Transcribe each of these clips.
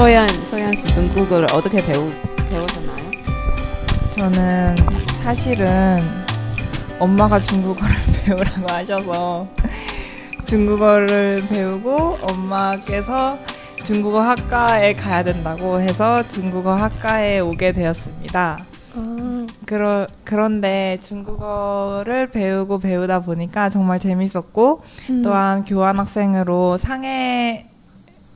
소연 소연 씨 중국어를 어떻게 배우 배우셨나요? 저는 사실은 엄마가 중국어를 배우라고 하셔서 중국어를 배우고 엄마께서 중국어 학과에 가야 된다고 해서 중국어 학과에 오게 되었습니다. 그러, 그런데 중국어를 배우고 배우다 보니까 정말 재밌었고 음. 또한 교환학생으로 상해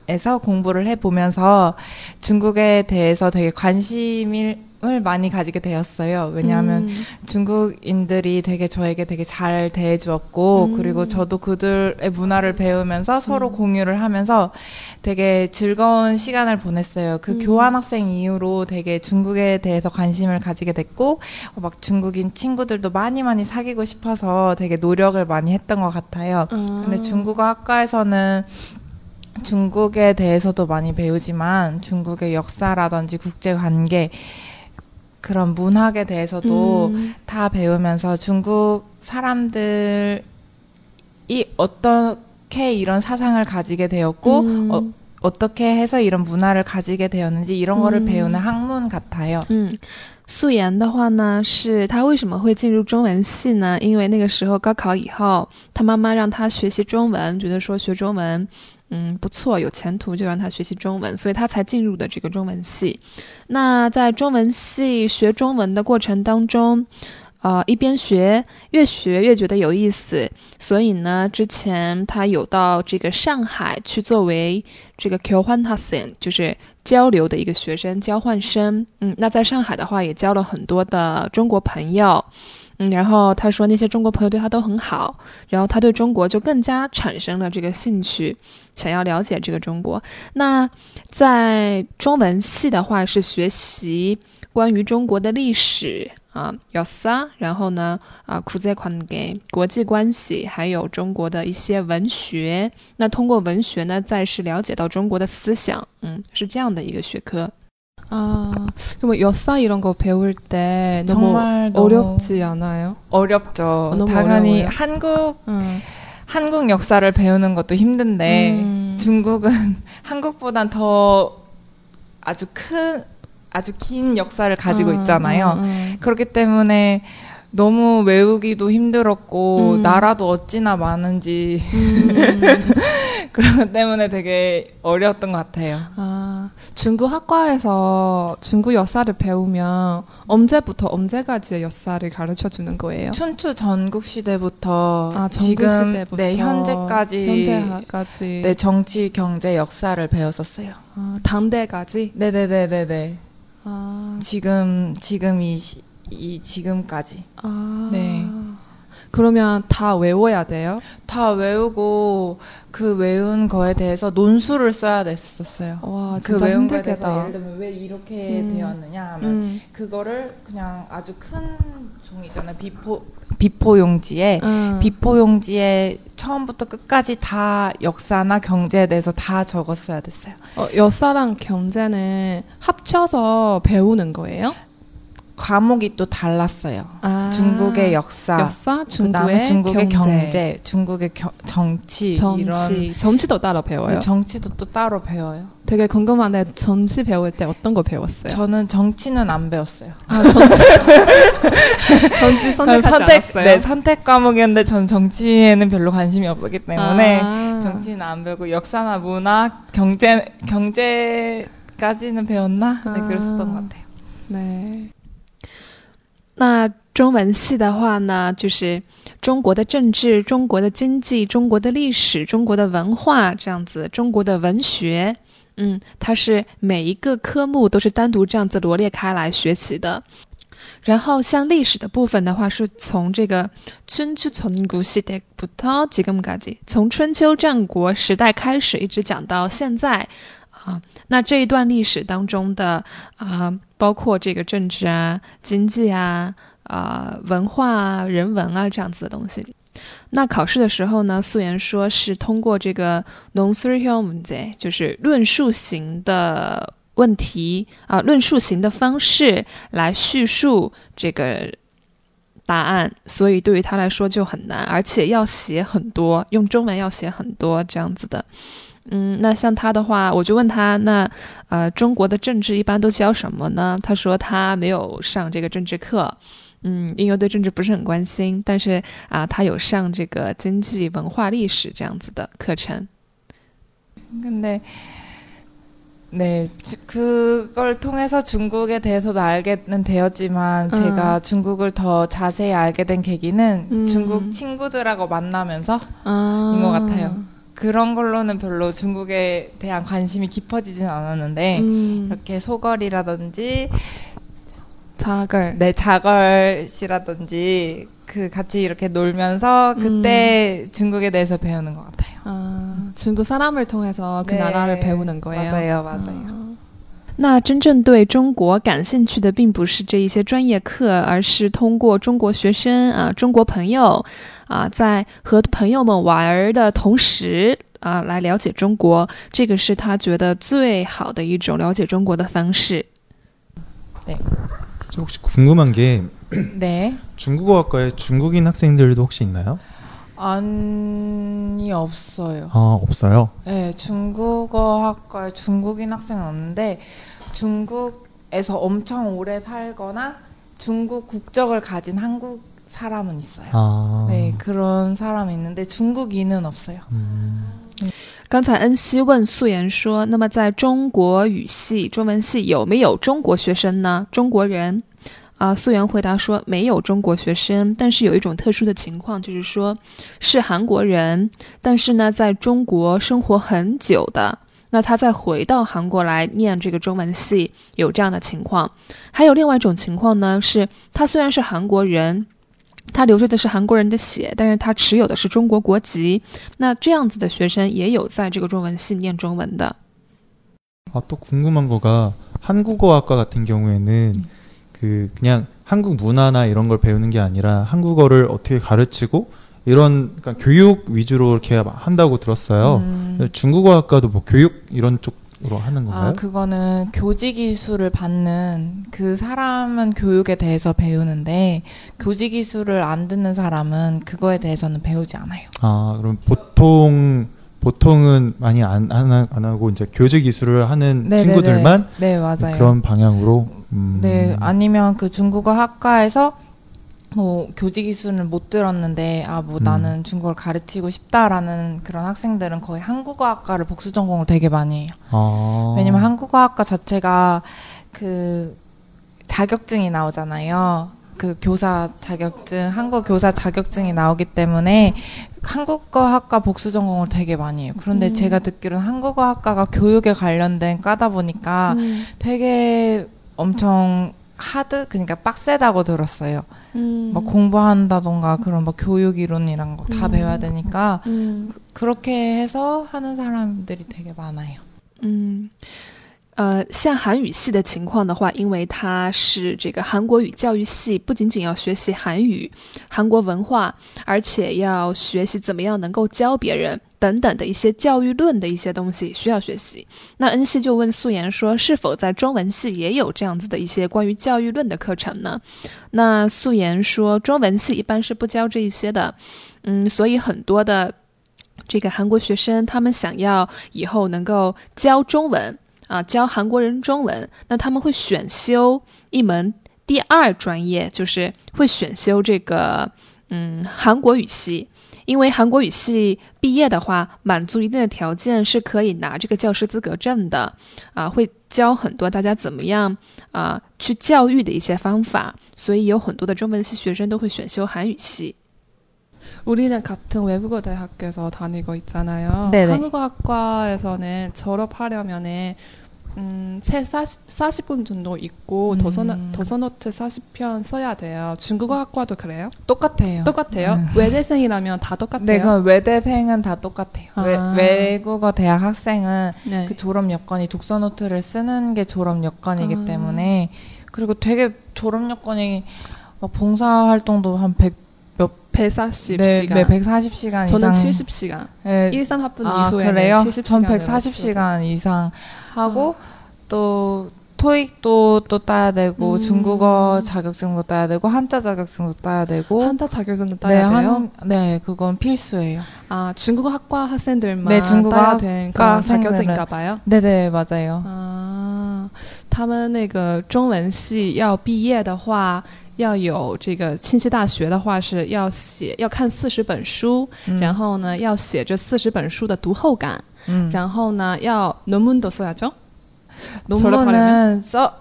에서 공부를 해보면서 중국에 대해서 되게 관심을 많이 가지게 되었어요. 왜냐하면 음. 중국인들이 되게 저에게 되게 잘 대해주었고 음. 그리고 저도 그들의 문화를 배우면서 서로 공유를 하면서 되게 즐거운 시간을 보냈어요. 그 음. 교환학생 이후로 되게 중국에 대해서 관심을 가지게 됐고 어, 막 중국인 친구들도 많이 많이 사귀고 싶어서 되게 노력을 많이 했던 것 같아요. 아. 근데 중국어 학과에서는 중국에 대해서도 많이 배우지만 중국의 역사라든지 국제 관계 그런 문학에 대해서도 음. 다 배우면서 중국 사람들이 어떻게 이런 사상을 가지게 되었고 음. 어, 어떻게 해서 이런 문화를 가지게 되었는지 이런 거를 음. 배우는 학문 같아요. 嗯，素颜的话呢，是她为什么会进入中文系呢？因为那个时候高考以后，她妈妈让她学习中文，觉得说学中文， 嗯，不错，有前途，就让他学习中文，所以他才进入的这个中文系。那在中文系学中文的过程当中，呃，一边学，越学越觉得有意思，所以呢，之前他有到这个上海去作为这个 Q 换 h a 就是交流的一个学生，交换生。嗯，那在上海的话，也交了很多的中国朋友。嗯，然后他说那些中国朋友对他都很好，然后他对中国就更加产生了这个兴趣，想要了解这个中国。那在中文系的话是学习关于中国的历史啊，有撒，然后呢啊，苦在宽给国际关系，还有中国的一些文学。那通过文学呢，再是了解到中国的思想，嗯，是这样的一个学科。 아, 그럼 역사 이런 거 배울 때 너무 정말 너무 어렵지 않아요? 어렵죠. 너무 당연히 어려워요. 한국 응. 한국 역사를 배우는 것도 힘든데 음. 중국은 한국보단 더 아주 큰 아주 긴 역사를 가지고 음, 있잖아요. 음, 음. 그렇기 때문에 너무 외우기도 힘들었고 음. 나라도 어찌나 많은지 음. 그런 때문에 되게 어려웠던 것 같아요. 아, 중국 학과에서 중국 역사를 배우면 언제부터 언제까지의 역사를 가르쳐 주는 거예요? 춘추 전국 시대부터 아, 전국 지금 시대부터 네 현재까지 현재까지 네 정치 경제 역사를 배웠었어요. 아, 당대까지 네네네네네. 아, 지금 지금 이, 시, 이 지금까지 아. 네. 그러면 다 외워야 돼요? 다 외우고 그 외운 거에 대해서 논술을 써야 됐었어요. 와, 그 진짜 외운 거에 대해서 힘들겠다. 예를 들면 왜 이렇게 음. 되었느냐 하면 음. 그거를 그냥 아주 큰 종이 있잖아요. B4 B4 용지에 음. B4 용지에 처음부터 끝까지 다 역사나 경제에 대해서 다 적었어야 됐어요. 어, 역사랑 경제는 합쳐서 배우는 거예요? 과목이 또 달랐어요. 아, 중국의 역사, 역사, 중국의 중국의 경제, 경제, 중국의 겨- 정치, 정치, 이런 정치도 따로 배워요. 정치도 또 따로 배워요. 되게 궁금한데 정치 배울 때 어떤 거 배웠어요? 저는 정치는 안 배웠어요. 아, 정치, 정치 선택하지 선택, 않았어요? 네, 선택 과목이었는데 전 정치에는 별로 관심이 없었기 때문에 아. 정치는 안 배우고 역사나 문화, 경제, 경제까지는 배웠나? 네, 아. 그랬었던 것 같아요. 对，那中文系的话呢，就是中国的政治、中国的经济、中国的历史、中国的文化这样子，中国的文学，嗯，它是每一个科目都是单独这样子罗列开来学习的。然后像历史的部分的话，是从这个从春秋战国时代开始，一直讲到现在。啊，那这一段历史当中的啊，包括这个政治啊、经济啊、啊文化啊、人文啊这样子的东西。那考试的时候呢，素颜说是通过这个 “non-survey”，就是论述型的问题啊，论述型的方式来叙述这个答案，所以对于他来说就很难，而且要写很多，用中文要写很多这样子的。嗯，那像他的话，我就问他，那呃，中国的政治一般都教什么呢？他说他没有上这个政治课，嗯，因为对政治不是很关心，但是啊，他有上这个经济、文化、历史这样子的课程。 근데 네 주- 그걸 통해서 중국에 대해서도 알게는 되었지만 음. 제가 중국을 더 자세히 알게 된 계기는 음. 중국 친구들하고 만나면서 啊 인것 같아요. 그런 걸로는 별로 중국에 대한 관심이 깊어지진 않았는데 嗯 이렇게 소걸이라든지 자글. 네 자걸 씨라든지 그 같이 이렇게 놀면서 그때 중국에 대해서 배우는 것 같아요. 아, 중국 사람을 통해서 그 네. 나라를 배우는 거예요. 맞아요, 맞아요. 啊那真正对中国感兴趣的，并不是这一些专业课，而是通过中国学生啊、中国朋友啊，在和朋友们玩儿的同时啊，来了解中国。这个是他觉得最好的一种了解中国的方式。 저 혹시 궁금한 게 네. 중국어학과에 중국인 학생들도 혹시 있나요? 아니 없어요. 아 없어요. 네, 중국어 학과에 중국인 학생은 없는데 중국에서 엄청 오래 살거나 중국 국적을 가진 한국 사람은 있어요. 아. 네, 그런 사람이 있는데 중국인은 없어요. 음. 刚才恩熙问素颜说：“那么在中国语系、中文系有没有中国学生呢？中国人？” 啊，素颜回答说：“没有中国学生，但是有一种特殊的情况，就是说是韩国人，但是呢，在中国生活很久的，那他再回到韩国来念这个中文系，有这样的情况。还有另外一种情况呢，是他虽然是韩国人。”他流着的是韩国人的血，但是他持有的是中国国籍。那这样子的学生也有在这个中文系念中文的。 아, 또 궁금한 거가 한국어학과 같은 경우에는 그 그냥 한국 문화나 이런 걸 배우는 게 아니라 한국어를 어떻게 가르치고 이런 그러니까 교육 위주로 이렇게 한다고 들었어요. 음, 중국어학과도 뭐 교육 이런 쪽으로 하는 아, 건가요? 그거는 교직 기술을 받는 그 사람은 교육에 대해서 배우는데 교직 기술을 안 듣는 사람은 그거에 대해서는 배우지 않아요. 아 그럼 보통 보통은 많이 안, 안, 하- 안 하고 이제 교직 기술을 하는 네네네. 친구들만 네, 맞아요. 그런 방향으로 음. 네, 아니면 그 중국어 학과에서 뭐 교직 기술을 못 들었는데 아뭐 음. 나는 중국어를 가르치고 싶다라는 그런 학생들은 거의 한국어 학과를 복수 전공을 되게 많이 해요. 아. 왜냐면 한국어 학과 자체가 그 자격증이 나오잖아요. 그 교사 자격증, 한국 교사 자격증이 나오기 때문에 한국어 학과 복수 전공을 되게 많이 해요. 그런데 음. 제가 듣기로는 한국어 학과가 교육에 관련된 과다 보니까 음. 되게 엄청 하드 그러니까 빡세다고 들었어요. 음. 막 공부한다던가 그런 막 교육 이론이란 거다 음. 배워야 되니까 嗯 그렇게 해서 하는 사람들이 되게 많아요. 嗯，呃，像韩语系的情况的话，因为它是这个韩国语教育系，不仅仅要学习韩语、韩国文化，而且要学习怎么样能够教别人等等的一些教育论的一些东西需要学习。那恩熙就问素颜说，是否在中文系也有这样子的一些关于教育论的课程呢？那素颜说，中文系一般是不教这一些的，嗯，所以很多的。这个韩国学生他们想要以后能够教中文啊，教韩国人中文，那他们会选修一门第二专业，就是会选修这个嗯韩国语系。因为韩国语系毕业的话，满足一定的条件是可以拿这个教师资格证的，啊，会教很多大家怎么样啊去教育的一些方法，所以有很多的中文系学生都会选修韩语系。 우리는 같은 외국어 대학에서 다니고 있잖아요. 네네. 한국어 학과에서는 졸업하려면은 음, 책 40, 40 분 정도 있고 음. 도서 도서노트 40편 써야 돼요. 중국어 학과도 그래요? 똑같아요. 똑같아요? 네. 외대생이라면 다 똑같아요? 네, 그 외대생은 다 똑같아요. 아. 외, 외국어 대학 학생은 네. 그 졸업 여건이 독서 노트를 쓰는 게 졸업 여건이기 아. 때문에 그리고 되게 졸업 여건이 막 봉사 활동도 한 100, 140시간. 네, 네, 140시간 저는 이상 70시간. 네, 1, 3학분 아, 이후에는 그래요? 70시간. 전 140시간 이상 하고 또 토익도 또 따야 되고 음. 중국어 자격증도 따야 되고 한자 자격증도 따야 되고 한자 자격증도 네, 따야 돼요. 한, 네, 그건 필수예요. 아 중국어 학과 학생들만 네, 중국어 따야 되는 학과 그런 자격증인가 학생들은. 봐요. 네, 네, 맞아요. 啊，他们那个中文系要毕业的话， 要有这个庆熙大学的话是要写要看四十本书， 음, 然后呢要写这四十本书的读后感， 음. 然后呢要论文都써야죠。 논문은 써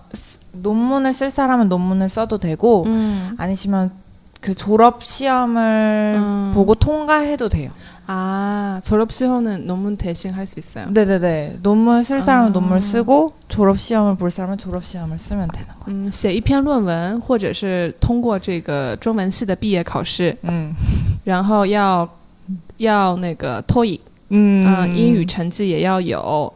논문을 쓸 사람은 논문을 써도 되고 嗯 아니시면 그 졸업 시험을 음. 보고 통과해도 돼요. 아 졸업 시험은 논문 대신 할 수 있어요. 네네네. 논문 쓸 사람은 아. 논문 쓰고 졸업 시험을 볼 사람은 졸업 시험을 쓰면 되는 거예요. 嗯，写一篇论文，或者是通过这个中文系的毕业考试， 음. 然后要要那个托语， 음. 嗯、英语成绩也要有，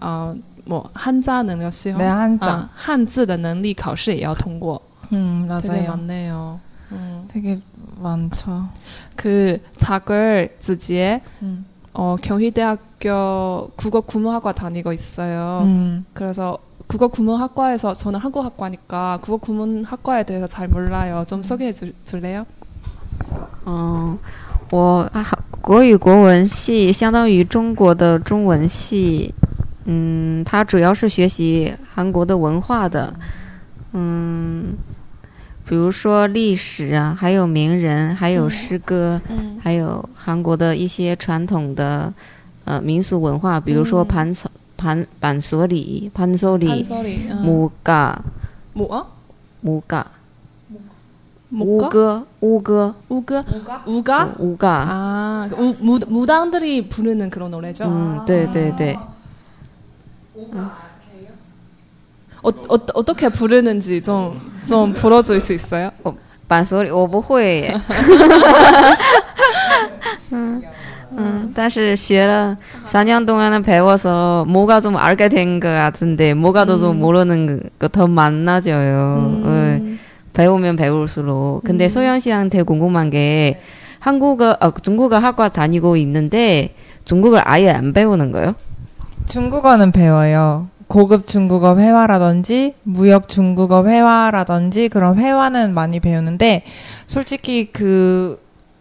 嗯、뭐 한자 능력 시험， 네 한자. 啊，汉字的能力考试也要通过， 음 되게 맞아요. 많네요. 음. 되게 많죠. 그 작을 지지에 음. 어, 경희대학교 국어 구문학과 다니고 있어요. 음. 그래서 국어 구문학과에서 저는 한국학과니까 국어 구문학과에 대해서 잘 몰라요. 좀 소개해 줄, 줄래요? 嗯，我啊国语国文系相当于中国的中文系，嗯，它主要是学习韩国的文化的，嗯， 比如说历史啊，还有名人，还有诗歌，嗯还有韩国的一些传统的呃民俗文化，比如说嗯盘草盘板索里、潘索里、 한소리. 음. 무嘎、 뭐? 어? 무嘎、 뭐가? 乌歌、乌歌、 우가? 우가? 乌嘎， 아, 우, 무, 무당들이 부르는 그런 노래죠? 嗯，对对对。 어, 어, 어떻게 부르는지 좀, 좀 불어줄 수 있어요? 板手里我不会耶，嗯嗯，但是学了 4년 동안은 배워서 뭐가 좀 알게 된 것 같은데 뭐가도 좀 모르는 거 더 많아져요. 네, 음. 배우면 배울수록. 근데 음. 소연 씨한테 궁금한 게 한국어, 어, 중국어 학과 다니고 있는데 중국을 아예 안 배우는 거예요? 중국어는 배워요. 고급 중국어 회화라든지 무역 중국어 회화라든지 그런 회화는 많이 배우는데 솔직히 그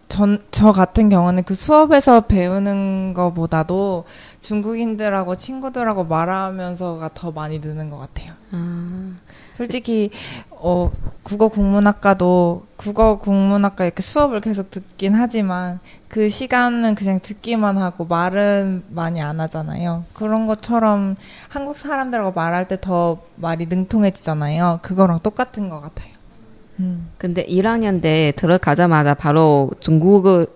전, 저 같은 경우는 그 수업에서 배우는 것보다도 중국인들하고 친구들하고 말하면서가 더 많이 느는 것 같아요. 아, 솔직히 어 국어 국문학과도 국어 국문학과 이렇게 수업을 계속 듣긴 하지만 그 시간은 그냥 듣기만 하고 말은 많이 안 하잖아요. 그런 것처럼 한국 사람들하고 말할 때 더 말이 능통해지잖아요. 그거랑 똑같은 것 같아요. 음. 근데 1학년 때 들어가자마자 바로 중국어로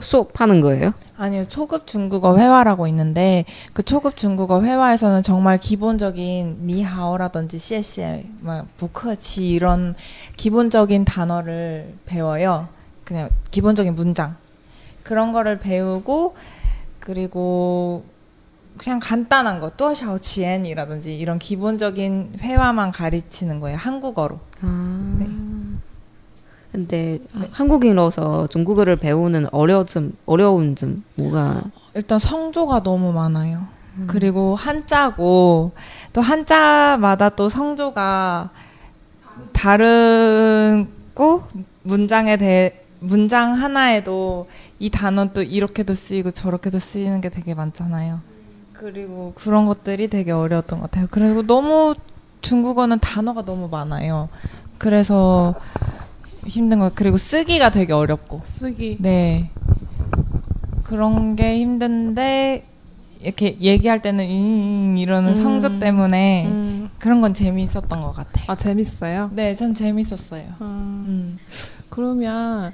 수업하는 거예요? 아니요, 초급 중국어 회화라고 있는데 그 초급 중국어 회화에서는 정말 기본적인 니하오라든지 씨에씨에, 막 부커치 이런 기본적인 단어를 배워요. 그냥 기본적인 문장 그런 거를 배우고 그리고 그냥 간단한 거 또샤오치엔이라든지 이런 기본적인 회화만 가르치는 거예요. 한국어로. 아. 네. 근데 한국인으로서 중국어를 배우는 어려움, 어려운 점 뭐가 일단 성조가 너무 많아요. 그리고 한자고 또 한자마다 또 성조가 다르고 문장에 대해 문장 하나에도 이 단어 또 이렇게도 쓰이고 저렇게도 쓰이는 게 되게 많잖아요. 그리고 그런 것들이 되게 어려웠던 것 같아요. 그리고 너무 중국어는 단어가 너무 많아요. 그래서 힘든 거 그리고 쓰기가 되게 어렵고 쓰기. 네. 그런 게 힘든데 이렇게 얘기할 때는 잉 이러는 음. 성조 때문에 음. 그런 건 재미있었던 것 같아요. 아, 재밌어요? 네, 전 재밌었어요. 음. 음. 그러면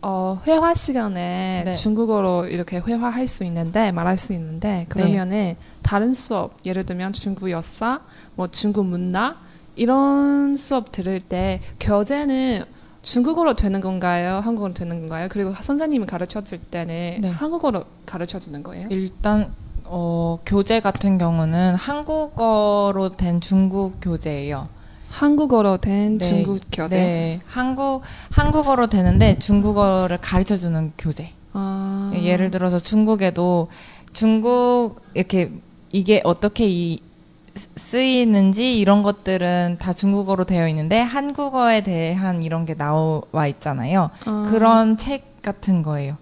어, 회화 시간에 네. 중국어로 이렇게 회화할 수 있는데 말할 수 있는데 그러면은 다른 수업 예를 들면 중국 역사, 뭐 중국 문화 이런 수업 들을 때 교재는 중국어로 되는 건가요? 한국어로 되는 건가요? 그리고 선생님이 가르쳐 줄 때는 네. 한국어로 가르쳐 주는 거예요? 일단 어, 교재 같은 경우는 한국어로 된 중국 교재예요. 한국어로 된 네. 중국 교재. 네, 한국 한국어로 되는데 중국어를 가르쳐 주는 교재. 아. 예를 들어서 중국에도 중국 이렇게 이게 어떻게 이 쓰이는지 이런 것들은 다 중국어로 되어 있는데 한국어에 대한 이런 게 나와 있잖아요. 아. 그런 책 같은 거예요.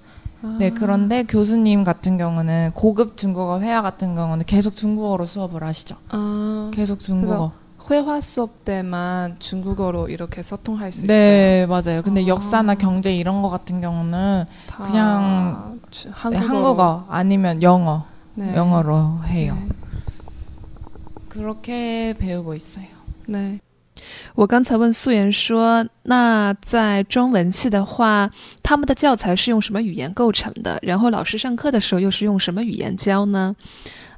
네, 그런데 교수님 같은 경우는 고급 중국어 회화 같은 경우는 계속 중국어로 수업을 하시죠. 아, 계속 중국어. 회화 수업 때만 중국어로 이렇게 소통할 수 있어요. 네, 맞아요. 근데 아. 역사나 경제 이런 거 같은 경우는 다 그냥 주- 네, 한국어로. 한국어 아니면 영어, 네. 영어로 해요. 네. 그렇게 배우고 있어요. 네. 我刚才问素颜说，那在中文系的话，他们的教材是用什么语言构成的？然后老师上课的时候又是用什么语言教呢？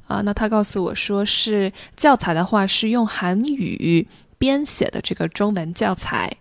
啊，那他告诉我说是教材的话是用韩语编写的这个中文教材，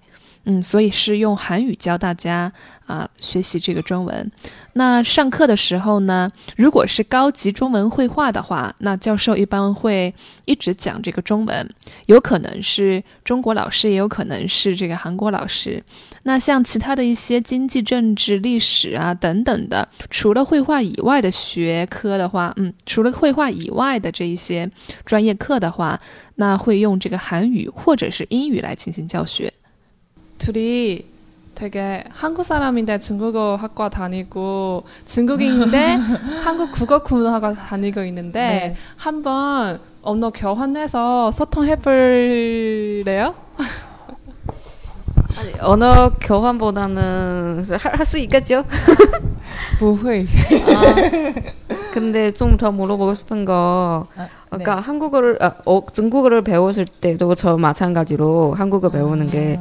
嗯，所以是用韩语教大家啊学习这个中文。那上课的时候呢，如果是高级中文绘画的话，那教授一般会一直讲这个中文，有可能是中国老师，也有可能是这个韩国老师。那像其他的一些经济、政治、历史啊等等的，除了绘画以外的学科的话，嗯，除了绘画以外的这一些专业课的话，那会用这个韩语或者是英语来进行教学。 둘이 되게 한국 사람인데 중국어 학과 다니고 중국인인데 한국 국어 국문학과 다니고 있는데 네. 한번 언어 교환해서 소통해 볼래요? 아니, 언어 교환보다는 할 수 있겠죠? 不会. 아, 근데 좀 더 물어보고 싶은 거 아, 아까 한국어를 아, 어, 중국어를 배웠을 때도 저 마찬가지로 한국어 배우는 게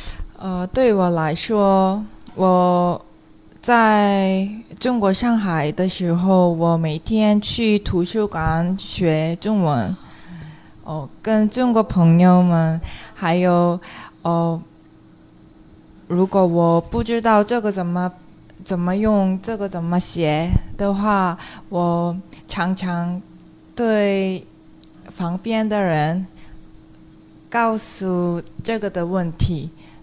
呃，对我来说，我在中国上海的时候，我每天去图书馆学中文，哦，跟中国朋友们，还有哦，如果我不知道这个怎么怎么用，这个怎么写的话，我常常对旁边的人告诉这个的问题，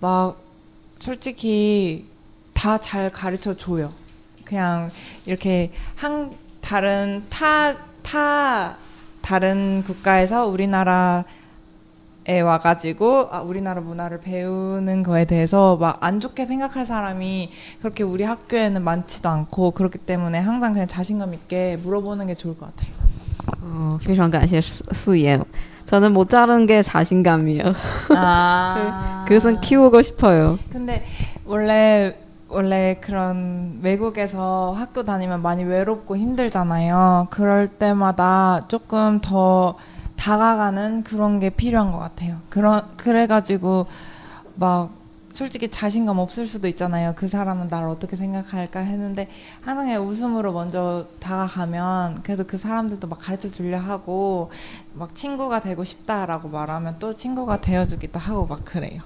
막 솔직히 다 잘 가르쳐 줘요. 그냥 이렇게 한 다른 타 타 다른 국가에서 우리나라 에 와가지고 아, 우리나라 문화를 배우는 거에 대해서 막 안 좋게 생각할 사람이 그렇게 우리 학교에는 많지도 않고 그렇기 때문에 항상 그냥 자신감 있게 물어보는 게 좋을 것 같아요. 어, 非常感谢素素颜. 저는 못 자른 게 자신감이에요. 아 그것은 키우고 싶어요. 근데 원래 원래 그런 외국에서 학교 다니면 많이 외롭고 힘들잖아요. 그럴 때마다 조금 더 다가가는 그런 게 필요한 것 같아요. 그런 그래가지고 막 솔직히 자신감 없을 수도 있잖아요. 그 사람은 나를 어떻게 생각할까 했는데 그냥 웃음으로 먼저 다가가면 그래도 그 사람들도 막 가르쳐 주려 하고 막 친구가 되고 싶다라고 말하면 또 친구가 되어주기도 하고 막 그래요.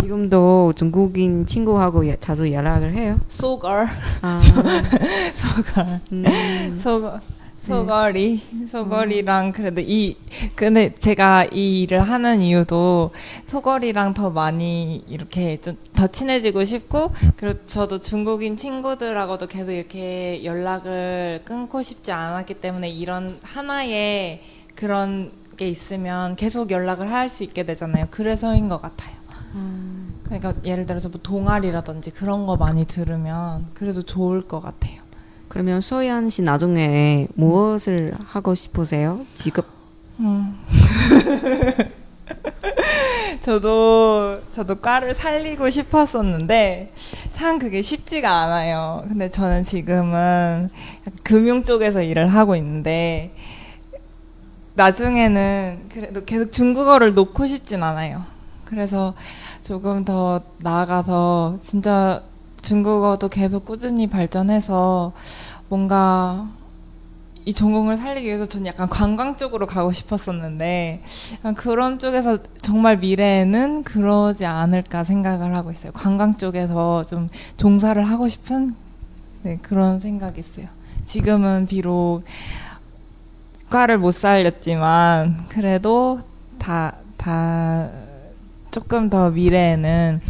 지금도 중국인 친구하고 예- 자주 연락을 해요? 소걸 아, 소걸 음, 소 소걸이 소걸이랑 그래도 이 근데 제가 이 일을 하는 이유도 소걸이랑 더 많이 이렇게 좀 더 친해지고 싶고 그리고 저도 중국인 친구들하고도 계속 이렇게 연락을 끊고 싶지 않았기 때문에 이런 하나의 그런 게 있으면 계속 연락을 할 수 있게 되잖아요. 그래서인 것 같아요. 그러니까 예를 들어서 뭐 동아리라든지 그런 거 많이 들으면 그래도 좋을 것 같아요. 그러면 소연 씨 나중에 무엇을 하고 싶으세요? 직업? 음. 저도 저도 과를 살리고 싶었었는데 참 그게 쉽지가 않아요. 근데 저는 지금은 금융 쪽에서 일을 하고 있는데 나중에는 그래도 계속 중국어를 놓고 싶진 않아요. 그래서 조금 더 나아가서 진짜 중국어도 계속 꾸준히 발전해서 뭔가 이 전공을 살리기 위해서 저는 약간 관광 쪽으로 가고 싶었었는데 그런 쪽에서 정말 미래에는 그러지 않을까 생각을 하고 있어요. 관광 쪽에서 좀 종사를 하고 싶은 네, 그런 생각이 있어요. 지금은 비록 과를 못 살렸지만 그래도 다 다 조금 더 미래에는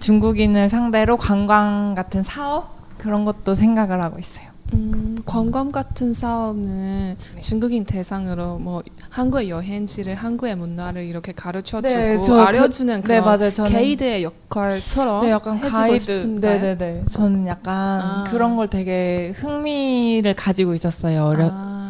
중국인을 상대로 관광 같은 사업 그런 것도 생각을 하고 있어요. 음, 관광 같은 사업은 중국인 대상으로 뭐 한국의 여행지를 한국의 문화를 이렇게 가르쳐주고 네, 저 그- 알려주는 네 그런 맞아요. 저는 게이드의 역할처럼 네, 약간 가이드. 네네네. 저는 약간 아. 그런 걸 되게 흥미를 가지고 있었어요. 어렸, 아,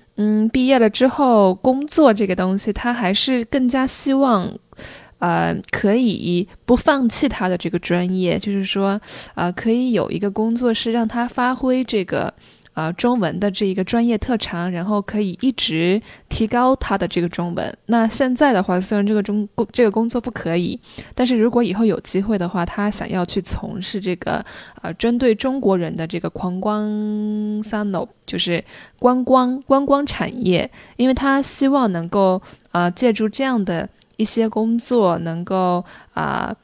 嗯，毕业了之后工作这个东西，他还是更加希望。呃，可以不放弃他的这个专业，就是说，呃，可以有一个工作是让他发挥这个呃中文的这一个专业特长，然后可以一直提高他的这个中文。那现在的话，虽然这个中工这个工作不可以，但是如果以后有机会的话，他想要去从事这个呃针对中国人的这个观光 sano，就是观光观光产业，因为他希望能够呃借助这样的一些工作，能够啊、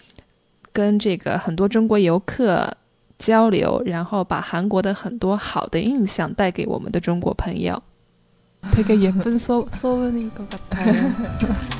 跟这个很多中国游客交流，然后把韩国的很多好的印象带给我们的中国朋友。 되게 예쁜 소, 소문인 것 같아요.